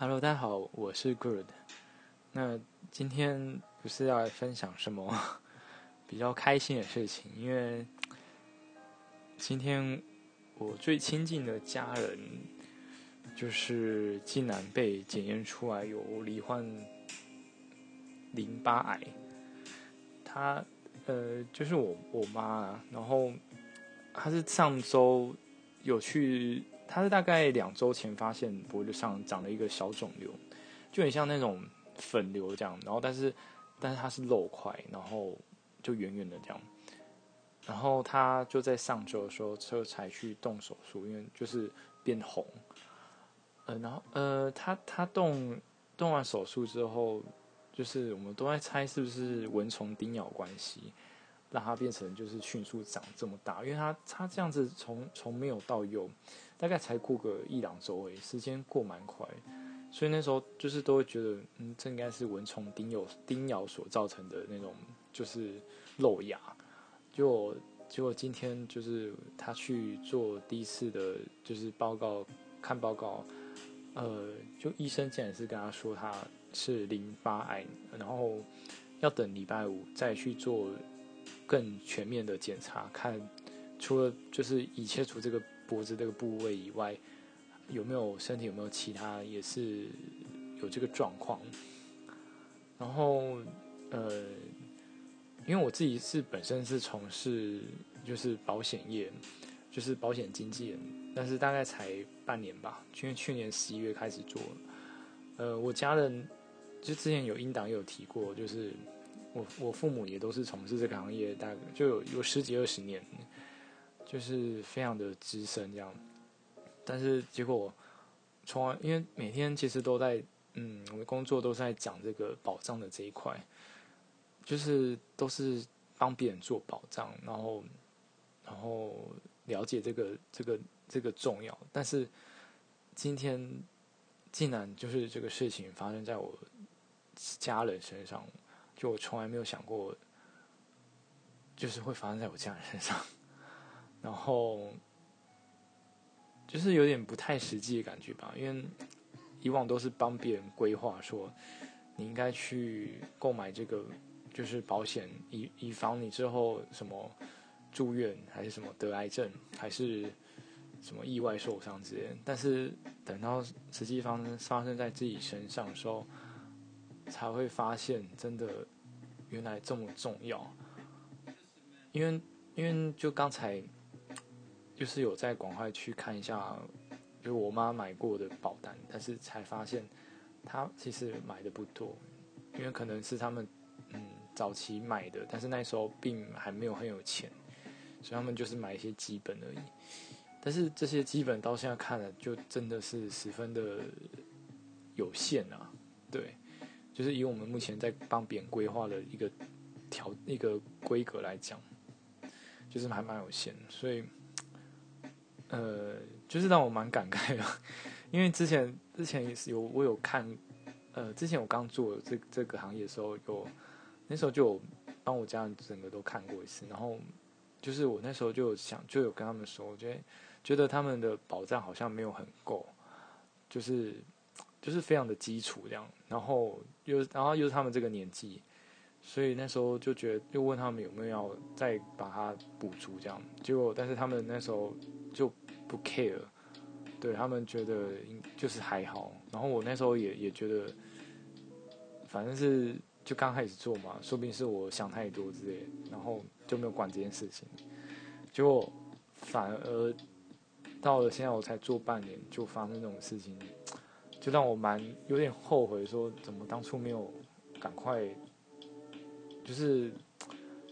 Hello，大家好，我是 Good。那今天不是要来分享什么 比较开心的事情，因为今天我最亲近的家人就是竟然被检验出来有罹患淋巴癌。他呃，就是我我妈，然后她是上周有去。他是大概两周前发现脖子上长了一个小肿瘤，就很像那种粉瘤这样。然后，但是，但是它是肉块，然后就圆圆的这样。然后他就在上周的时候，车才去动手术，因为就是变红。呃，然后呃，他他动动完手术之后，就是我们都在猜是不是蚊虫叮咬关系，让它变成就是迅速长这么大，因为它它这样子从从没有到有。大概才过个一两周诶，时间过蛮快，所以那时候就是都会觉得，嗯，这应该是蚊虫叮咬叮咬所造成的那种，就是漏牙。结果结果今天就是他去做第一次的，就是报告看报告，呃，就医生竟然是跟他说他是淋巴癌，然后要等礼拜五再去做更全面的检查，看除了就是已切除这个。脖子这个部位以外，有没有身体有没有其他也是有这个状况？然后呃，因为我自己是本身是从事就是保险业，就是保险经纪人，但是大概才半年吧，因为去年十一月开始做。呃，我家人就之前有英党有提过，就是我我父母也都是从事这个行业，大概就有有十几二十年。就是非常的资深这样，但是结果从来因为每天其实都在嗯，我的工作都是在讲这个保障的这一块，就是都是帮别人做保障，然后然后了解这个这个这个重要，但是今天竟然就是这个事情发生在我家人身上，就我从来没有想过，就是会发生在我家人身上。然后就是有点不太实际的感觉吧，因为以往都是帮别人规划，说你应该去购买这个就是保险，以以防你之后什么住院，还是什么得癌症，还是什么意外受伤之类。但是等到实际发生发生在自己身上的时候，才会发现真的原来这么重要。因为因为就刚才。就是有在广快去看一下，就我妈买过的保单，但是才发现，她其实买的不多，因为可能是他们嗯早期买的，但是那时候并还没有很有钱，所以他们就是买一些基本而已。但是这些基本到现在看了，就真的是十分的有限啊。对，就是以我们目前在帮别人规划的一个条一个规格来讲，就是还蛮有限，所以。呃，就是让我蛮感慨的，因为之前之前也是有我有看，呃，之前我刚做这这个行业的时候，有那时候就有帮我家人整个都看过一次，然后就是我那时候就有想就有跟他们说，我觉得觉得他们的保障好像没有很够，就是就是非常的基础这样，然后又然后又是他们这个年纪，所以那时候就觉得又问他们有没有要再把它补足这样，结果但是他们那时候。就不 care，对他们觉得就是还好，然后我那时候也也觉得，反正是就刚开始做嘛，说不定是我想太多之类，然后就没有管这件事情，结果反而到了现在我才做半年就发生这种事情，就让我蛮有点后悔，说怎么当初没有赶快，就是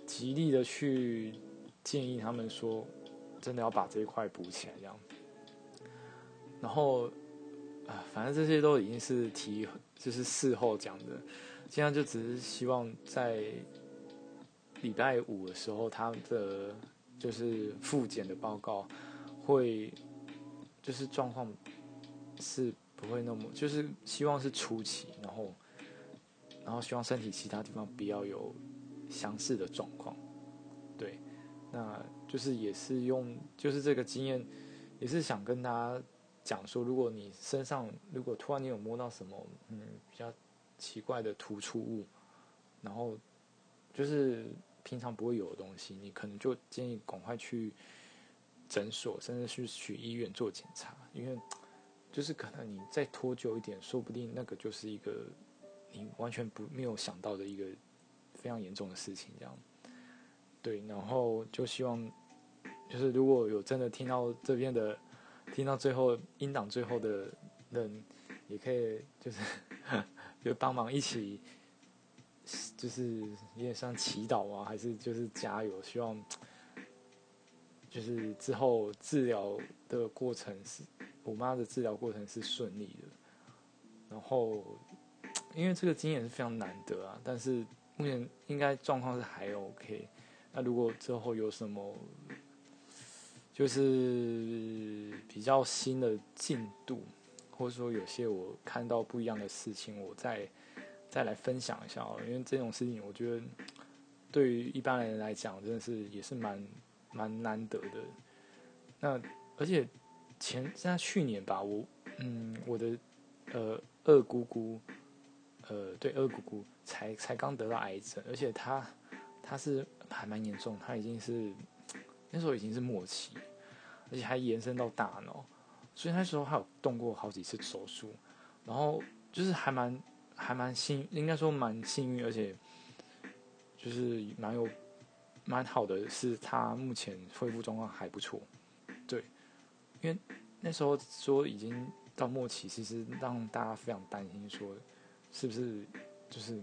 极力的去建议他们说。真的要把这一块补起来，这样。然后，啊，反正这些都已经是提，就是事后讲的。现在就只是希望在礼拜五的时候，他的就是复检的报告会，就是状况是不会那么，就是希望是初期，然后，然后希望身体其他地方不要有相似的状况，对。那就是也是用，就是这个经验，也是想跟大家讲说，如果你身上如果突然你有摸到什么嗯比较奇怪的突出物，然后就是平常不会有的东西，你可能就建议赶快去诊所，甚至去去医院做检查，因为就是可能你再拖久一点，说不定那个就是一个你完全不没有想到的一个非常严重的事情，这样。对，然后就希望就是如果有真的听到这边的。听到最后音档最后的人，也可以就是 就帮忙一起，就是有点像祈祷啊，还是就是加油，希望就是之后治疗的过程是我妈的治疗过程是顺利的。然后因为这个经验是非常难得啊，但是目前应该状况是还 OK。那如果之后有什么，就是比较新的进度，或者说有些我看到不一样的事情，我再再来分享一下哦。因为这种事情，我觉得对于一般人来讲，真的是也是蛮蛮难得的。那而且前在去年吧，我嗯，我的呃二姑姑，呃对二姑姑才才刚得到癌症，而且她他是还蛮严重，他已经是。那时候已经是末期，而且还延伸到大脑，所以那时候还有动过好几次手术，然后就是还蛮还蛮幸，应该说蛮幸运，而且就是蛮有蛮好的，是他目前恢复状况还不错，对，因为那时候说已经到末期，其实让大家非常担心，说是不是就是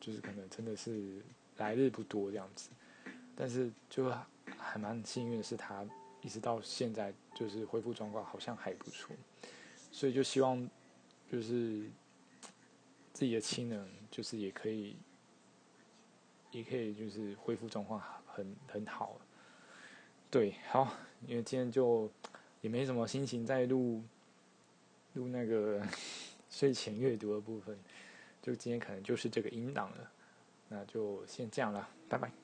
就是可能真的是来日不多这样子，但是就。还蛮幸运的是，他一直到现在就是恢复状况好像还不错，所以就希望就是自己的亲人就是也可以也可以就是恢复状况很很好。对，好，因为今天就也没什么心情再录录那个 睡前阅读的部分，就今天可能就是这个音档了，那就先这样了，拜拜。